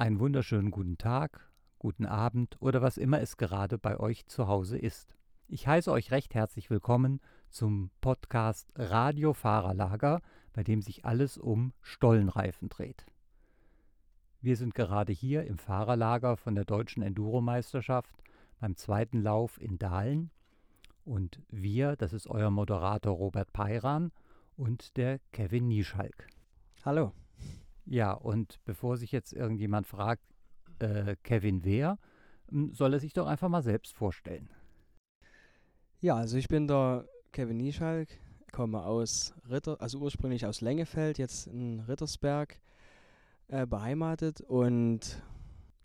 Einen wunderschönen guten Tag, guten Abend oder was immer es gerade bei euch zu Hause ist. Ich heiße euch recht herzlich willkommen zum Podcast Radio Fahrerlager, bei dem sich alles um Stollenreifen dreht. Wir sind gerade hier im Fahrerlager von der Deutschen Enduro-Meisterschaft beim zweiten Lauf in Dahlen. Und wir, das ist euer Moderator Robert Peiran und der Kevin Nieschalk. Hallo. Ja, und bevor sich jetzt irgendjemand fragt, äh, Kevin wer, soll er sich doch einfach mal selbst vorstellen. Ja, also ich bin der Kevin Nieschalk, komme aus Ritter, also ursprünglich aus Lengefeld, jetzt in Rittersberg äh, beheimatet und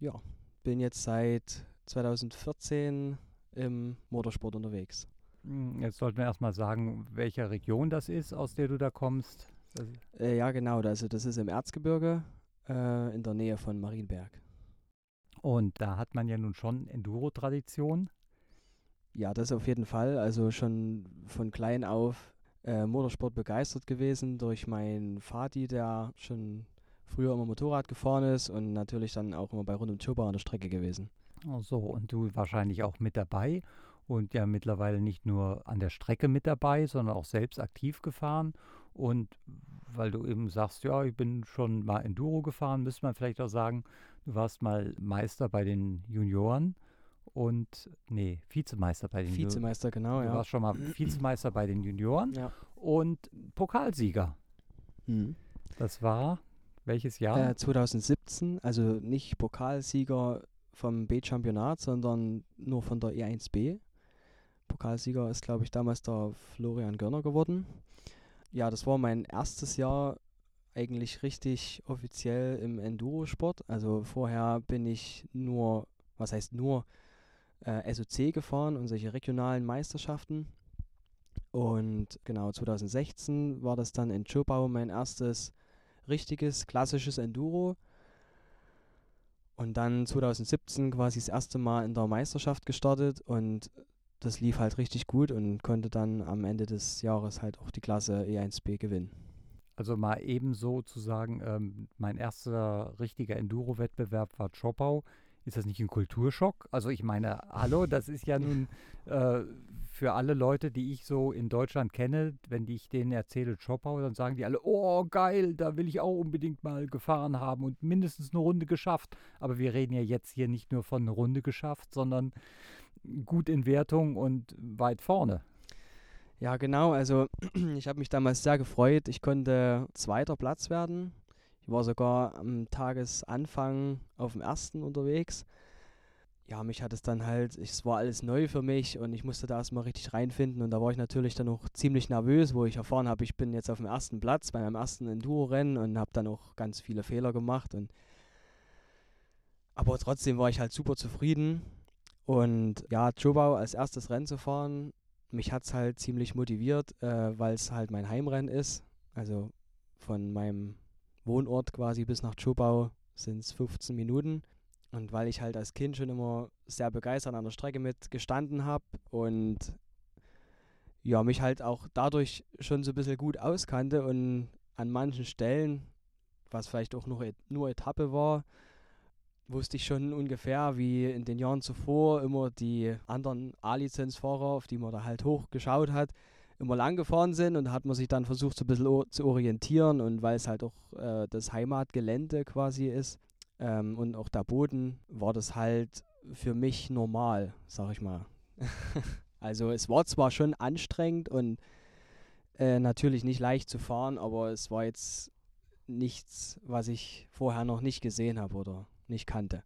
ja, bin jetzt seit 2014 im Motorsport unterwegs. Hm, jetzt sollten wir erstmal sagen, welche Region das ist, aus der du da kommst. Äh, ja, genau. Also das ist im Erzgebirge äh, in der Nähe von Marienberg. Und da hat man ja nun schon Enduro-Tradition. Ja, das auf jeden Fall. Also schon von klein auf äh, Motorsport begeistert gewesen durch meinen Vati, der schon früher immer Motorrad gefahren ist und natürlich dann auch immer bei Rund um Turbo an der Strecke gewesen. Ach so, und du wahrscheinlich auch mit dabei und ja mittlerweile nicht nur an der Strecke mit dabei, sondern auch selbst aktiv gefahren. Und weil du eben sagst, ja, ich bin schon mal Enduro gefahren, müsste man vielleicht auch sagen, du warst mal Meister bei den Junioren und, nee, Vizemeister bei den Junioren. Vizemeister, genau, du ja. Du warst schon mal Vizemeister bei den Junioren ja. und Pokalsieger. Mhm. Das war welches Jahr? Äh, 2017, also nicht Pokalsieger vom B-Championat, sondern nur von der E1B. Pokalsieger ist, glaube ich, damals der Florian Görner geworden. Ja, das war mein erstes Jahr eigentlich richtig offiziell im Enduro-Sport. Also vorher bin ich nur, was heißt nur, äh, SOC gefahren und solche regionalen Meisterschaften. Und genau 2016 war das dann in Schopau mein erstes richtiges, klassisches Enduro. Und dann 2017 quasi das erste Mal in der Meisterschaft gestartet und das lief halt richtig gut und konnte dann am Ende des Jahres halt auch die Klasse E1B gewinnen. Also mal ebenso zu sagen, ähm, mein erster richtiger Enduro-Wettbewerb war Chopau. Ist das nicht ein Kulturschock? Also ich meine, hallo, das ist ja nun äh, für alle Leute, die ich so in Deutschland kenne, wenn ich denen erzähle Chopau, dann sagen die alle, oh geil, da will ich auch unbedingt mal gefahren haben und mindestens eine Runde geschafft. Aber wir reden ja jetzt hier nicht nur von einer Runde geschafft, sondern gut in Wertung und weit vorne. Ja, genau. Also ich habe mich damals sehr gefreut. Ich konnte zweiter Platz werden. Ich war sogar am Tagesanfang auf dem ersten unterwegs ja, mich hat es dann halt, es war alles neu für mich und ich musste da erstmal richtig reinfinden und da war ich natürlich dann auch ziemlich nervös, wo ich erfahren habe, ich bin jetzt auf dem ersten Platz bei meinem ersten Enduro-Rennen und habe dann auch ganz viele Fehler gemacht und aber trotzdem war ich halt super zufrieden und ja, Jobau als erstes Rennen zu fahren, mich hat es halt ziemlich motiviert, äh, weil es halt mein Heimrennen ist, also von meinem Wohnort quasi bis nach Jobau sind es 15 Minuten. Und weil ich halt als Kind schon immer sehr begeistert an der Strecke mit gestanden habe und ja, mich halt auch dadurch schon so ein bisschen gut auskannte und an manchen Stellen, was vielleicht auch nur, nur Etappe war, wusste ich schon ungefähr, wie in den Jahren zuvor immer die anderen A-Lizenzfahrer, auf die man da halt hochgeschaut hat, immer lang gefahren sind und da hat man sich dann versucht, so ein bisschen zu orientieren und weil es halt auch äh, das Heimatgelände quasi ist, ähm, und auch der Boden, war das halt für mich normal, sag ich mal. also es war zwar schon anstrengend und äh, natürlich nicht leicht zu fahren, aber es war jetzt nichts, was ich vorher noch nicht gesehen habe oder nicht kannte.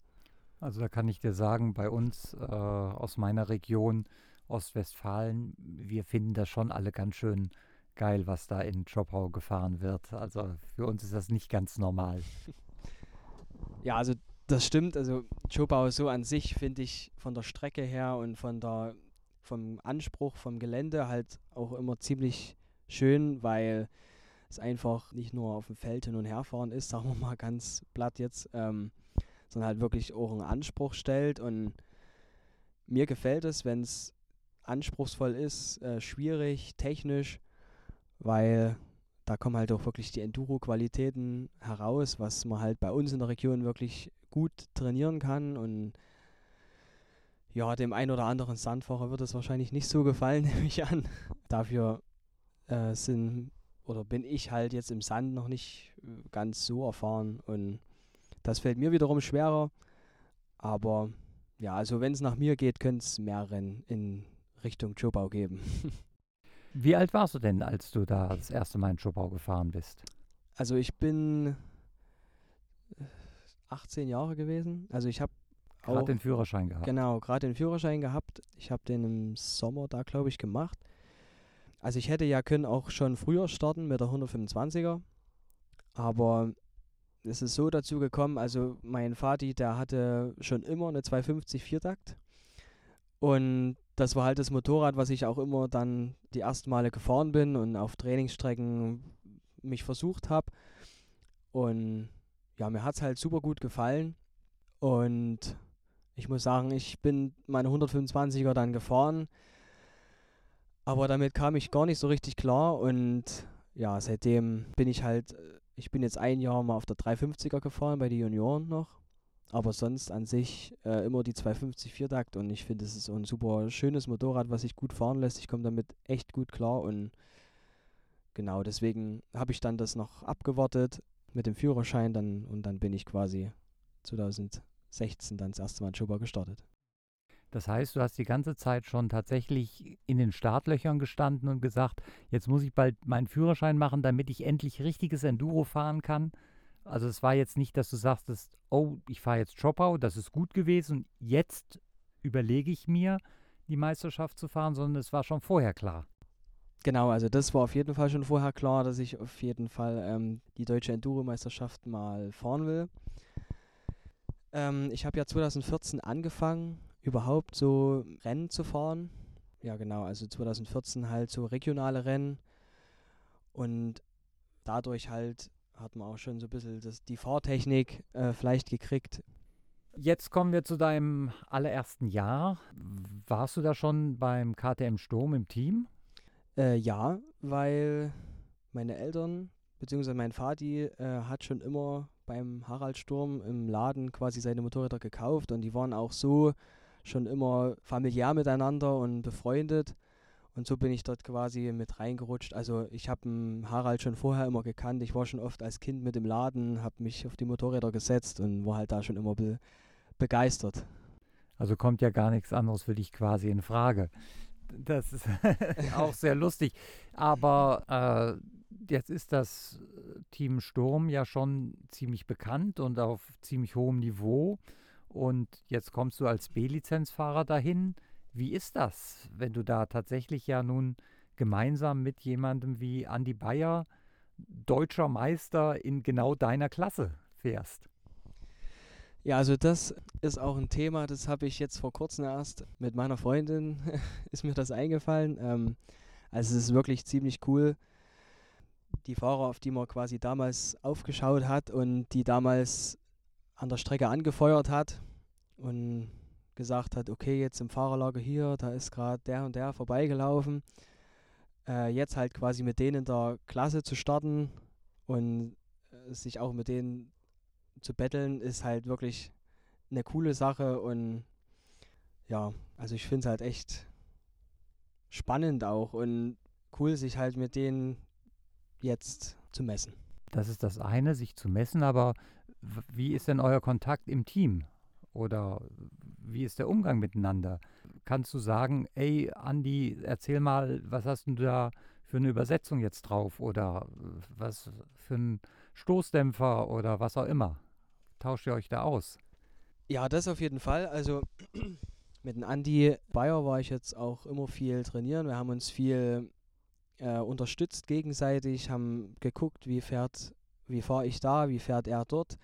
Also da kann ich dir sagen, bei uns äh, aus meiner Region Ostwestfalen, wir finden das schon alle ganz schön geil, was da in Chopau gefahren wird. Also für uns ist das nicht ganz normal. Ja, also das stimmt. Also Chopau so an sich finde ich von der Strecke her und von der vom Anspruch vom Gelände halt auch immer ziemlich schön, weil es einfach nicht nur auf dem Feld hin und her fahren ist, sagen wir mal ganz platt jetzt, ähm, sondern halt wirklich auch einen Anspruch stellt. Und mir gefällt es, wenn es anspruchsvoll ist, äh, schwierig, technisch, weil da kommen halt auch wirklich die Enduro-Qualitäten heraus, was man halt bei uns in der Region wirklich gut trainieren kann und ja, dem ein oder anderen Sandfahrer wird es wahrscheinlich nicht so gefallen, nehme ich an. Dafür äh, sind oder bin ich halt jetzt im Sand noch nicht äh, ganz so erfahren und das fällt mir wiederum schwerer. Aber ja, also wenn es nach mir geht, könnte es mehr Rennen in Richtung Jobau geben. Wie alt warst du denn, als du da das erste Mal in Jobau gefahren bist? Also ich bin 18 Jahre gewesen. Also ich habe Gerade den Führerschein gehabt. Genau, gerade den Führerschein gehabt. Ich habe den im Sommer da, glaube ich, gemacht. Also ich hätte ja können auch schon früher starten mit der 125er. Aber es ist so dazu gekommen, also mein Vati, der hatte schon immer eine 250 Viertakt. Und das war halt das Motorrad, was ich auch immer dann die ersten Male gefahren bin und auf Trainingsstrecken mich versucht habe. Und ja, mir hat es halt super gut gefallen. Und ich muss sagen, ich bin meine 125er dann gefahren. Aber damit kam ich gar nicht so richtig klar. Und ja, seitdem bin ich halt, ich bin jetzt ein Jahr mal auf der 350er gefahren bei den Junioren noch. Aber sonst an sich äh, immer die 250 Viertakt und ich finde, es ist ein super schönes Motorrad, was sich gut fahren lässt. Ich komme damit echt gut klar und genau deswegen habe ich dann das noch abgewartet mit dem Führerschein dann und dann bin ich quasi 2016 dann das erste Mal in Schuber gestartet. Das heißt, du hast die ganze Zeit schon tatsächlich in den Startlöchern gestanden und gesagt, jetzt muss ich bald meinen Führerschein machen, damit ich endlich richtiges Enduro fahren kann. Also es war jetzt nicht, dass du sagst, dass, oh, ich fahre jetzt Dropout, das ist gut gewesen, jetzt überlege ich mir, die Meisterschaft zu fahren, sondern es war schon vorher klar. Genau, also das war auf jeden Fall schon vorher klar, dass ich auf jeden Fall ähm, die deutsche Enduro-Meisterschaft mal fahren will. Ähm, ich habe ja 2014 angefangen, überhaupt so Rennen zu fahren. Ja, genau, also 2014 halt so regionale Rennen. Und dadurch halt hat man auch schon so ein bisschen das, die Fahrtechnik äh, vielleicht gekriegt. Jetzt kommen wir zu deinem allerersten Jahr. Warst du da schon beim KTM Sturm im Team? Äh, ja, weil meine Eltern bzw. mein Vati äh, hat schon immer beim Harald Sturm im Laden quasi seine Motorräder gekauft und die waren auch so schon immer familiär miteinander und befreundet. Und so bin ich dort quasi mit reingerutscht. Also ich habe Harald schon vorher immer gekannt. Ich war schon oft als Kind mit im Laden, habe mich auf die Motorräder gesetzt und war halt da schon immer be begeistert. Also kommt ja gar nichts anderes für dich quasi in Frage. Das ist auch sehr lustig. Aber äh, jetzt ist das Team Sturm ja schon ziemlich bekannt und auf ziemlich hohem Niveau. Und jetzt kommst du als B-Lizenzfahrer dahin. Wie ist das, wenn du da tatsächlich ja nun gemeinsam mit jemandem wie Andy Bayer, deutscher Meister in genau deiner Klasse fährst? Ja, also das ist auch ein Thema, das habe ich jetzt vor kurzem erst mit meiner Freundin, ist mir das eingefallen. Ähm, also es ist wirklich ziemlich cool, die Fahrer, auf die man quasi damals aufgeschaut hat und die damals an der Strecke angefeuert hat und gesagt hat, okay, jetzt im Fahrerlager hier, da ist gerade der und der vorbeigelaufen. Äh, jetzt halt quasi mit denen in der Klasse zu starten und äh, sich auch mit denen zu betteln, ist halt wirklich eine coole Sache und ja, also ich finde es halt echt spannend auch und cool, sich halt mit denen jetzt zu messen. Das ist das eine, sich zu messen, aber wie ist denn euer Kontakt im Team? Oder wie ist der Umgang miteinander? Kannst du sagen, ey, Andi, erzähl mal, was hast du da für eine Übersetzung jetzt drauf? Oder was für ein Stoßdämpfer oder was auch immer? Tauscht ihr euch da aus? Ja, das auf jeden Fall. Also mit dem Andi Bayer war ich jetzt auch immer viel trainieren. Wir haben uns viel äh, unterstützt gegenseitig, haben geguckt, wie fährt, wie fahre ich da, wie fährt er dort.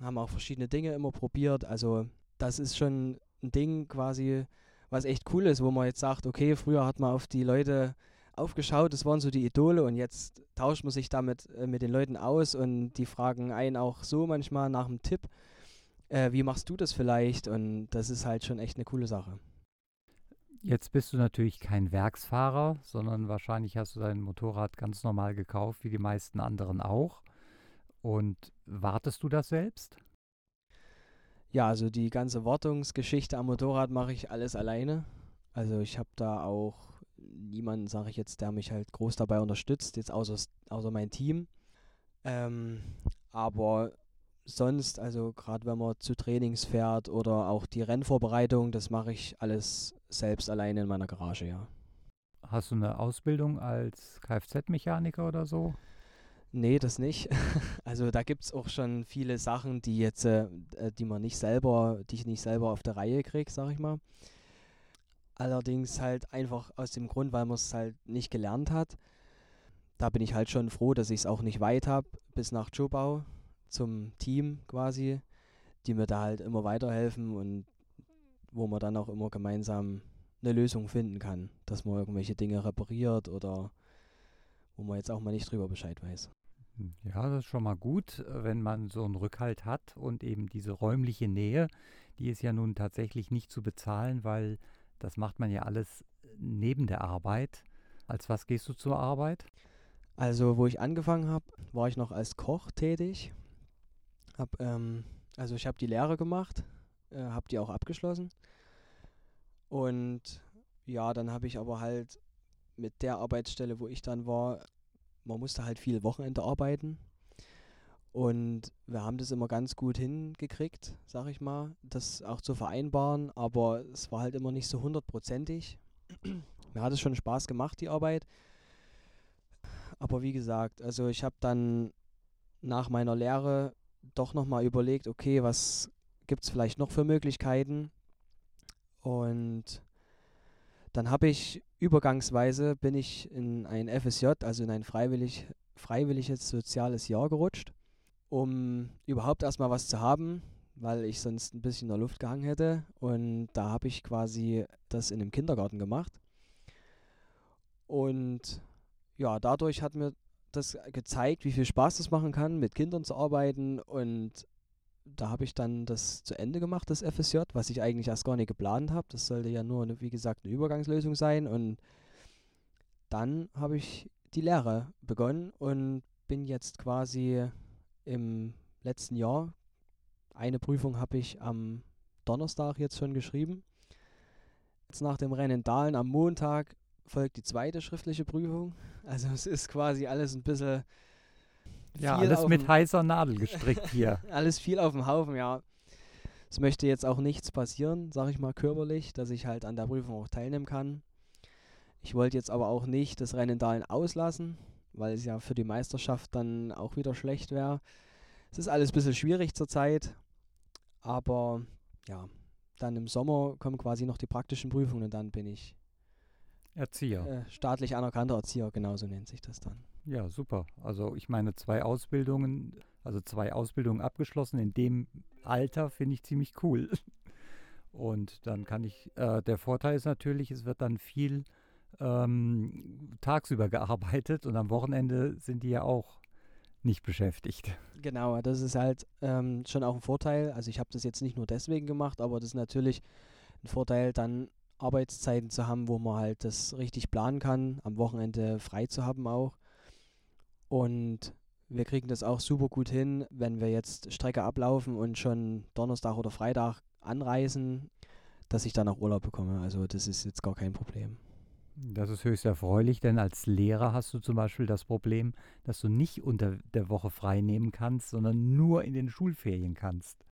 Haben auch verschiedene Dinge immer probiert. Also das ist schon ein Ding quasi, was echt cool ist, wo man jetzt sagt, okay, früher hat man auf die Leute aufgeschaut, das waren so die Idole und jetzt tauscht man sich damit äh, mit den Leuten aus und die fragen einen auch so manchmal nach einem Tipp, äh, wie machst du das vielleicht? Und das ist halt schon echt eine coole Sache. Jetzt bist du natürlich kein Werksfahrer, sondern wahrscheinlich hast du dein Motorrad ganz normal gekauft, wie die meisten anderen auch. Und wartest du das selbst? Ja, also die ganze Wartungsgeschichte am Motorrad mache ich alles alleine. Also ich habe da auch niemanden, sage ich jetzt, der mich halt groß dabei unterstützt, jetzt außer, außer mein Team. Ähm, aber sonst, also gerade wenn man zu Trainings fährt oder auch die Rennvorbereitung, das mache ich alles selbst alleine in meiner Garage, ja. Hast du eine Ausbildung als Kfz-Mechaniker oder so? Nee, das nicht. Also da gibt es auch schon viele Sachen, die jetzt, äh, die man nicht selber, die ich nicht selber auf der Reihe kriege, sag ich mal. Allerdings halt einfach aus dem Grund, weil man es halt nicht gelernt hat. Da bin ich halt schon froh, dass ich es auch nicht weit habe, bis nach Chobau zum Team quasi, die mir da halt immer weiterhelfen und wo man dann auch immer gemeinsam eine Lösung finden kann, dass man irgendwelche Dinge repariert oder wo man jetzt auch mal nicht drüber Bescheid weiß. Ja, das ist schon mal gut, wenn man so einen Rückhalt hat und eben diese räumliche Nähe, die ist ja nun tatsächlich nicht zu bezahlen, weil das macht man ja alles neben der Arbeit. Als was gehst du zur Arbeit? Also, wo ich angefangen habe, war ich noch als Koch tätig. Hab, ähm, also ich habe die Lehre gemacht, äh, habe die auch abgeschlossen. Und ja, dann habe ich aber halt mit der Arbeitsstelle, wo ich dann war, man musste halt viel Wochenende arbeiten. Und wir haben das immer ganz gut hingekriegt, sag ich mal, das auch zu vereinbaren, aber es war halt immer nicht so hundertprozentig. Mir hat es schon Spaß gemacht, die Arbeit. Aber wie gesagt, also ich habe dann nach meiner Lehre doch nochmal überlegt, okay, was gibt es vielleicht noch für Möglichkeiten? Und dann habe ich übergangsweise bin ich in ein FSJ, also in ein freiwillig, freiwilliges soziales Jahr gerutscht, um überhaupt erstmal was zu haben, weil ich sonst ein bisschen in der Luft gehangen hätte. Und da habe ich quasi das in einem Kindergarten gemacht. Und ja, dadurch hat mir das gezeigt, wie viel Spaß das machen kann, mit Kindern zu arbeiten. Und da habe ich dann das zu Ende gemacht, das FSJ, was ich eigentlich erst gar nicht geplant habe. Das sollte ja nur, wie gesagt, eine Übergangslösung sein. Und dann habe ich die Lehre begonnen und bin jetzt quasi im letzten Jahr. Eine Prüfung habe ich am Donnerstag jetzt schon geschrieben. Jetzt nach dem Rennen Dahlen am Montag folgt die zweite schriftliche Prüfung. Also es ist quasi alles ein bisschen ja, alles mit heißer Nadel gestrickt hier. alles viel auf dem Haufen, ja. Es möchte jetzt auch nichts passieren, sag ich mal körperlich, dass ich halt an der Prüfung auch teilnehmen kann. Ich wollte jetzt aber auch nicht das Rennen Dahlen auslassen, weil es ja für die Meisterschaft dann auch wieder schlecht wäre. Es ist alles ein bisschen schwierig zurzeit, aber ja, dann im Sommer kommen quasi noch die praktischen Prüfungen und dann bin ich Erzieher. Äh, staatlich anerkannter Erzieher, genau so nennt sich das dann. Ja, super. Also ich meine, zwei Ausbildungen, also zwei Ausbildungen abgeschlossen in dem Alter finde ich ziemlich cool. Und dann kann ich, äh, der Vorteil ist natürlich, es wird dann viel ähm, tagsüber gearbeitet und am Wochenende sind die ja auch nicht beschäftigt. Genau, das ist halt ähm, schon auch ein Vorteil. Also ich habe das jetzt nicht nur deswegen gemacht, aber das ist natürlich ein Vorteil, dann Arbeitszeiten zu haben, wo man halt das richtig planen kann, am Wochenende frei zu haben auch. Und wir kriegen das auch super gut hin, wenn wir jetzt Strecke ablaufen und schon Donnerstag oder Freitag anreisen, dass ich dann auch Urlaub bekomme. Also das ist jetzt gar kein Problem. Das ist höchst erfreulich, denn als Lehrer hast du zum Beispiel das Problem, dass du nicht unter der Woche frei nehmen kannst, sondern nur in den Schulferien kannst.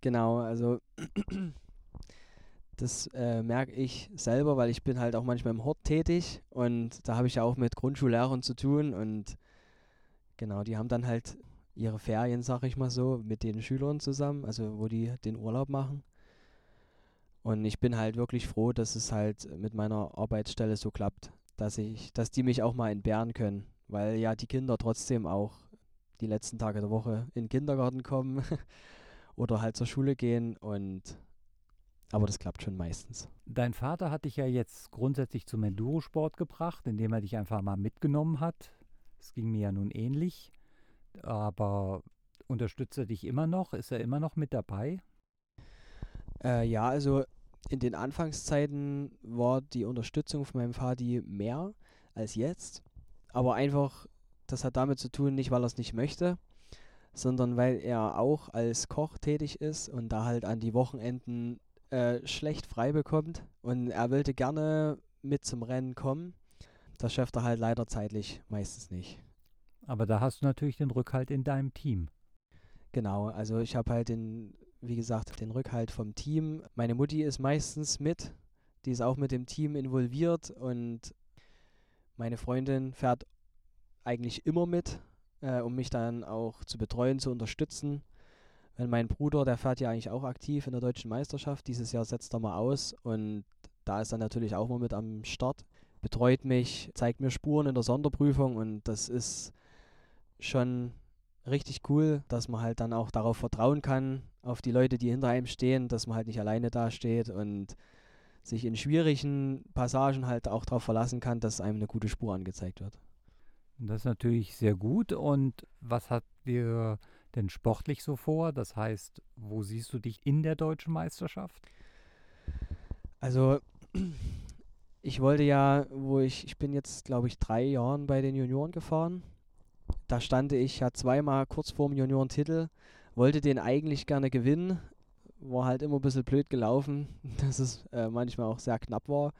Genau, also das äh, merke ich selber, weil ich bin halt auch manchmal im Hort tätig und da habe ich ja auch mit Grundschullehrern zu tun und genau, die haben dann halt ihre Ferien, sag ich mal so, mit den Schülern zusammen, also wo die den Urlaub machen. Und ich bin halt wirklich froh, dass es halt mit meiner Arbeitsstelle so klappt, dass ich, dass die mich auch mal entbehren können, weil ja die Kinder trotzdem auch die letzten Tage der Woche in den Kindergarten kommen oder halt zur Schule gehen und aber das klappt schon meistens. Dein Vater hat dich ja jetzt grundsätzlich zum Endurosport gebracht, indem er dich einfach mal mitgenommen hat. Es ging mir ja nun ähnlich. Aber unterstützt er dich immer noch? Ist er immer noch mit dabei? Äh, ja, also in den Anfangszeiten war die Unterstützung von meinem Vati mehr als jetzt. Aber einfach, das hat damit zu tun, nicht weil er es nicht möchte, sondern weil er auch als Koch tätig ist und da halt an die Wochenenden äh, schlecht frei bekommt. Und er wollte gerne mit zum Rennen kommen. Das schafft er halt leider zeitlich meistens nicht. Aber da hast du natürlich den Rückhalt in deinem Team. Genau, also ich habe halt den, wie gesagt, den Rückhalt vom Team. Meine Mutti ist meistens mit, die ist auch mit dem Team involviert und meine Freundin fährt eigentlich immer mit, äh, um mich dann auch zu betreuen, zu unterstützen. Weil mein Bruder, der fährt ja eigentlich auch aktiv in der deutschen Meisterschaft. Dieses Jahr setzt er mal aus und da ist er natürlich auch mal mit am Start. Betreut mich, zeigt mir Spuren in der Sonderprüfung und das ist schon richtig cool, dass man halt dann auch darauf vertrauen kann, auf die Leute, die hinter einem stehen, dass man halt nicht alleine dasteht und sich in schwierigen Passagen halt auch darauf verlassen kann, dass einem eine gute Spur angezeigt wird. Das ist natürlich sehr gut. Und was hat dir denn sportlich so vor? Das heißt, wo siehst du dich in der deutschen Meisterschaft? Also, ich wollte ja, wo ich, ich bin jetzt, glaube ich, drei Jahren bei den Junioren gefahren da stand ich ja zweimal kurz vor dem Juniorentitel, wollte den eigentlich gerne gewinnen, war halt immer ein bisschen blöd gelaufen, dass es äh, manchmal auch sehr knapp war.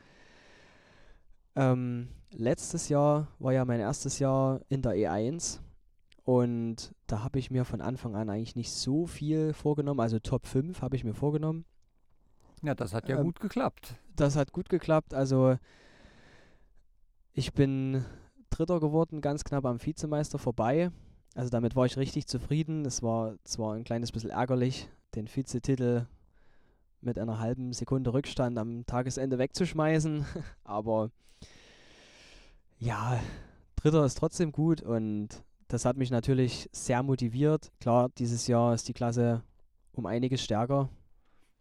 Ähm, letztes Jahr war ja mein erstes Jahr in der E1 und da habe ich mir von Anfang an eigentlich nicht so viel vorgenommen, also Top 5 habe ich mir vorgenommen. Ja, das hat ja ähm, gut geklappt. Das hat gut geklappt, also ich bin Dritter geworden, ganz knapp am Vizemeister vorbei. Also damit war ich richtig zufrieden. Es war zwar ein kleines bisschen ärgerlich, den Vizetitel mit einer halben Sekunde Rückstand am Tagesende wegzuschmeißen, aber ja, Dritter ist trotzdem gut und das hat mich natürlich sehr motiviert. Klar, dieses Jahr ist die Klasse um einiges stärker.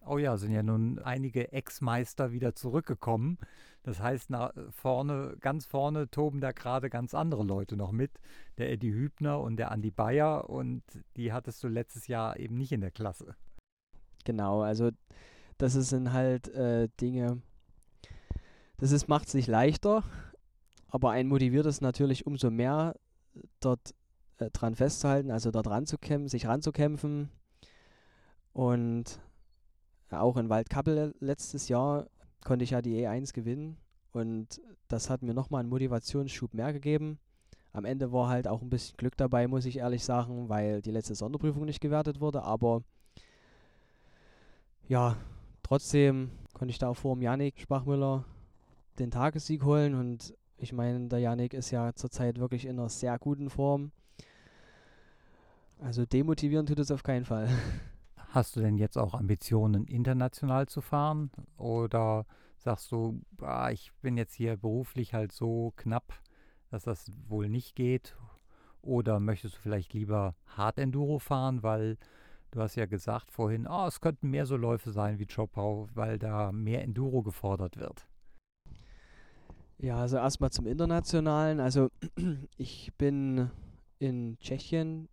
Oh ja, sind ja nun einige Ex-Meister wieder zurückgekommen. Das heißt, nach vorne, ganz vorne toben da gerade ganz andere Leute noch mit. Der Eddie Hübner und der Andi Bayer und die hattest du letztes Jahr eben nicht in der Klasse. Genau, also das sind halt äh, Dinge, das macht es nicht leichter, aber ein motiviert es natürlich umso mehr, dort äh, dran festzuhalten, also dort ranzukämpfen, sich ranzukämpfen. Und auch in Waldkappel letztes Jahr konnte ich ja die E1 gewinnen und das hat mir nochmal einen Motivationsschub mehr gegeben. Am Ende war halt auch ein bisschen Glück dabei, muss ich ehrlich sagen, weil die letzte Sonderprüfung nicht gewertet wurde, aber ja, trotzdem konnte ich da auch vor dem Janik Spachmüller den Tagessieg holen und ich meine, der Janik ist ja zurzeit wirklich in einer sehr guten Form. Also demotivieren tut es auf keinen Fall. Hast du denn jetzt auch Ambitionen, international zu fahren? Oder sagst du, ah, ich bin jetzt hier beruflich halt so knapp, dass das wohl nicht geht? Oder möchtest du vielleicht lieber Hard-Enduro fahren, weil du hast ja gesagt vorhin, oh, es könnten mehr so Läufe sein wie Chopau, weil da mehr Enduro gefordert wird? Ja, also erstmal zum Internationalen. Also ich bin in Tschechien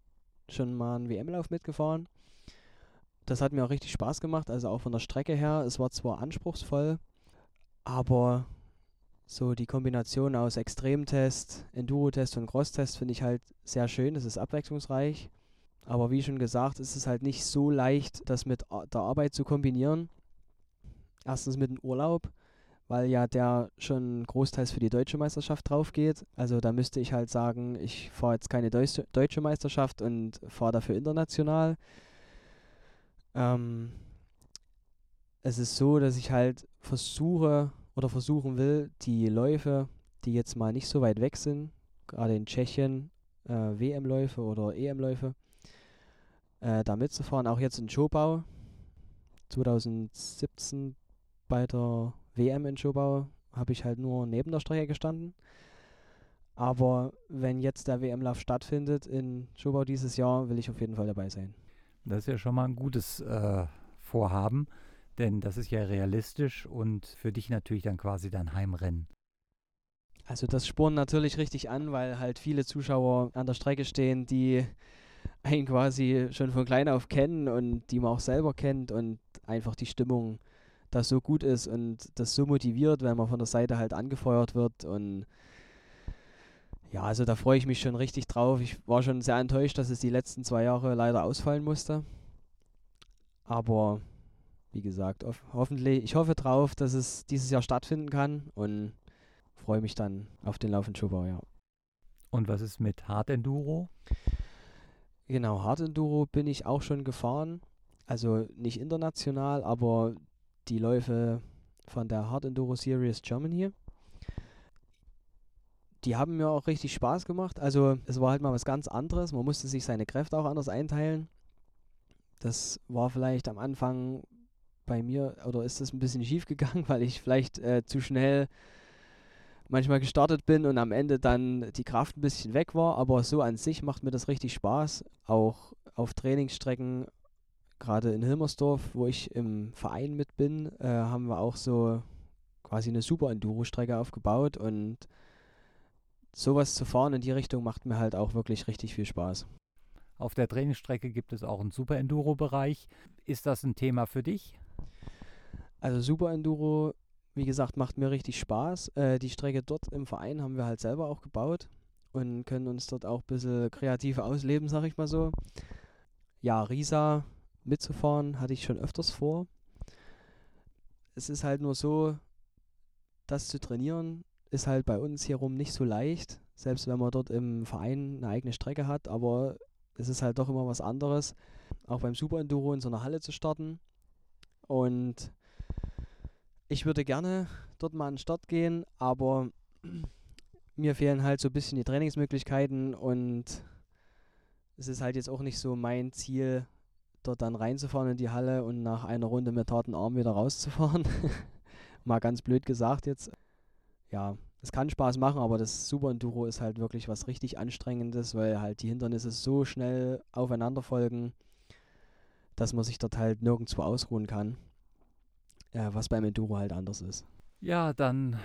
schon mal einen WM-Lauf mitgefahren das hat mir auch richtig Spaß gemacht, also auch von der Strecke her. Es war zwar anspruchsvoll, aber so die Kombination aus Extremtest, Enduro-Test und Cross-Test finde ich halt sehr schön. Es ist abwechslungsreich. Aber wie schon gesagt, ist es halt nicht so leicht, das mit der Arbeit zu kombinieren. Erstens mit dem Urlaub, weil ja der schon großteils für die deutsche Meisterschaft drauf geht. Also da müsste ich halt sagen, ich fahre jetzt keine deutsche Meisterschaft und fahre dafür international. Ähm, es ist so, dass ich halt versuche oder versuchen will, die Läufe, die jetzt mal nicht so weit weg sind, gerade in Tschechien, äh, WM-Läufe oder EM-Läufe, äh, da mitzufahren. Auch jetzt in Schobau, 2017 bei der WM in Schobau, habe ich halt nur neben der Strecke gestanden. Aber wenn jetzt der WM-Lauf stattfindet in Schobau dieses Jahr, will ich auf jeden Fall dabei sein. Das ist ja schon mal ein gutes äh, Vorhaben, denn das ist ja realistisch und für dich natürlich dann quasi dein Heimrennen. Also das spornt natürlich richtig an, weil halt viele Zuschauer an der Strecke stehen, die einen quasi schon von klein auf kennen und die man auch selber kennt und einfach die Stimmung da so gut ist und das so motiviert, wenn man von der Seite halt angefeuert wird und Ja, also da freue ich mich schon richtig drauf. Ich war schon sehr enttäuscht, dass es die letzten zwei Jahre leider ausfallen musste. Aber wie gesagt, hoffentlich, ich hoffe drauf, dass es dieses Jahr stattfinden kann und freue mich dann auf den Lauf in Schubau, ja. Und was ist mit Hard Enduro? Genau, Hard Enduro bin ich auch schon gefahren. Also nicht international, aber die Läufe von der Hard Enduro Series Germany. Die haben mir auch richtig Spaß gemacht. Also es war halt mal was ganz anderes. Man musste sich seine Kräfte auch anders einteilen. Das war vielleicht am Anfang bei mir, oder ist das ein bisschen schief gegangen, weil ich vielleicht äh, zu schnell manchmal gestartet bin und am Ende dann die Kraft ein bisschen weg war. Aber so an sich macht mir das richtig Spaß. Auch auf Trainingsstrecken gerade in Hilmersdorf, wo ich im Verein mit bin, äh, haben wir auch so quasi eine super Enduro-Strecke aufgebaut und sowas zu fahren in die Richtung macht mir halt auch wirklich richtig viel Spaß. Auf der Trainingsstrecke gibt es auch einen Super Enduro-Bereich. Ist das ein Thema für dich? Also Super Enduro, wie gesagt, macht mir richtig Spaß. Äh, die Strecke dort im Verein haben wir halt selber auch gebaut und können uns dort auch ein bisschen kreativ ausleben, sag ich mal so. Ja, Risa mitzufahren, hatte ich schon öfters vor. Es ist halt nur so, das zu trainieren, ist halt bei uns hier rum nicht so leicht, selbst wenn man dort im Verein eine eigene Strecke hat, aber es ist halt doch immer was anderes, auch beim Super Enduro in so einer Halle zu starten. Und ich würde gerne dort mal an den Start gehen, aber mir fehlen halt so ein bisschen die Trainingsmöglichkeiten und es ist halt jetzt auch nicht so mein Ziel, dort dann reinzufahren in die Halle und nach einer Runde mit harten Arm wieder rauszufahren. Mal ganz blöd gesagt jetzt. Ja, es kann Spaß machen, aber das Super Enduro ist halt wirklich was richtig Anstrengendes, weil halt die Hindernisse so schnell aufeinander folgen, dass man sich dort halt nirgendwo ausruhen kann. Ja, was beim Enduro halt anders ist. Ja, dann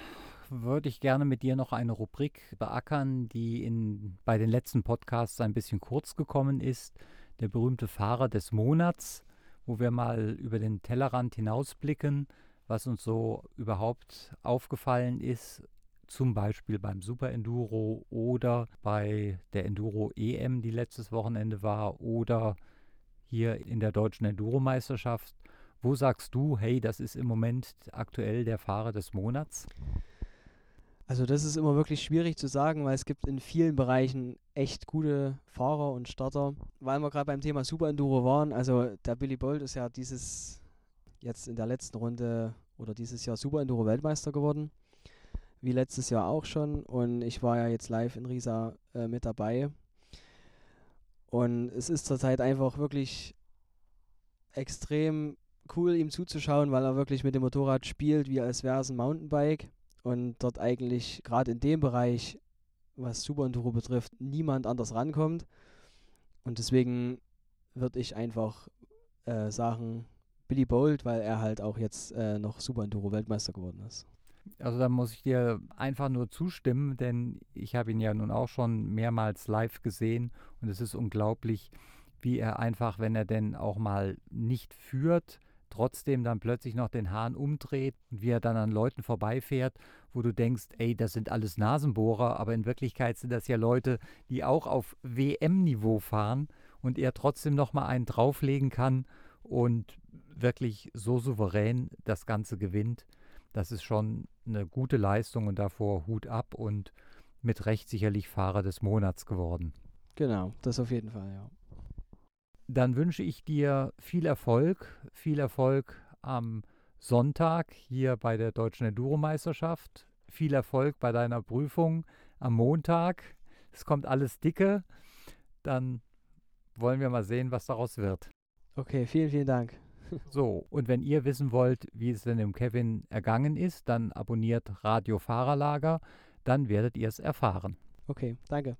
würde ich gerne mit dir noch eine Rubrik beackern, die in, bei den letzten Podcasts ein bisschen kurz gekommen ist der berühmte Fahrer des Monats, wo wir mal über den Tellerrand hinausblicken, was uns so überhaupt aufgefallen ist, zum Beispiel beim Super Enduro oder bei der Enduro EM, die letztes Wochenende war, oder hier in der deutschen Enduro-Meisterschaft. Wo sagst du, hey, das ist im Moment aktuell der Fahrer des Monats? Also das ist immer wirklich schwierig zu sagen, weil es gibt in vielen Bereichen echt gute Fahrer und Starter. Weil wir gerade beim Thema Super Enduro waren, also der Billy Bolt ist ja dieses jetzt in der letzten Runde oder dieses Jahr Super Enduro Weltmeister geworden. Wie letztes Jahr auch schon. Und ich war ja jetzt live in Riesa äh, mit dabei. Und es ist zurzeit einfach wirklich extrem cool, ihm zuzuschauen, weil er wirklich mit dem Motorrad spielt, wie als wäre es ein Mountainbike und dort eigentlich gerade in dem Bereich, was Super Enduro betrifft, niemand anders rankommt. Und deswegen würde ich einfach äh, sagen, Billy Bolt, weil er halt auch jetzt äh, noch Super Enduro Weltmeister geworden ist. Also da muss ich dir einfach nur zustimmen, denn ich habe ihn ja nun auch schon mehrmals live gesehen und es ist unglaublich, wie er einfach, wenn er denn auch mal nicht führt, trotzdem dann plötzlich noch den Hahn umdreht und wie er dann an Leuten vorbeifährt, wo du denkst, ey, das sind alles Nasenbohrer, aber in Wirklichkeit sind das ja Leute, die auch auf WM-Niveau fahren und er trotzdem noch mal einen drauflegen kann und wirklich so souverän das Ganze gewinnt. Das ist schon eine gute Leistung und davor Hut ab und mit Recht sicherlich Fahrer des Monats geworden. Genau, das auf jeden Fall, ja. Dann wünsche ich dir viel Erfolg, viel Erfolg am Sonntag hier bei der Deutschen Enduro-Meisterschaft. Viel Erfolg bei deiner Prüfung am Montag. Es kommt alles dicke. Dann wollen wir mal sehen, was daraus wird. Okay, vielen, vielen Dank. So, und wenn ihr wissen wollt, wie es denn dem Kevin ergangen ist, dann abonniert Radio Fahrerlager, dann werdet ihr es erfahren. Okay, danke.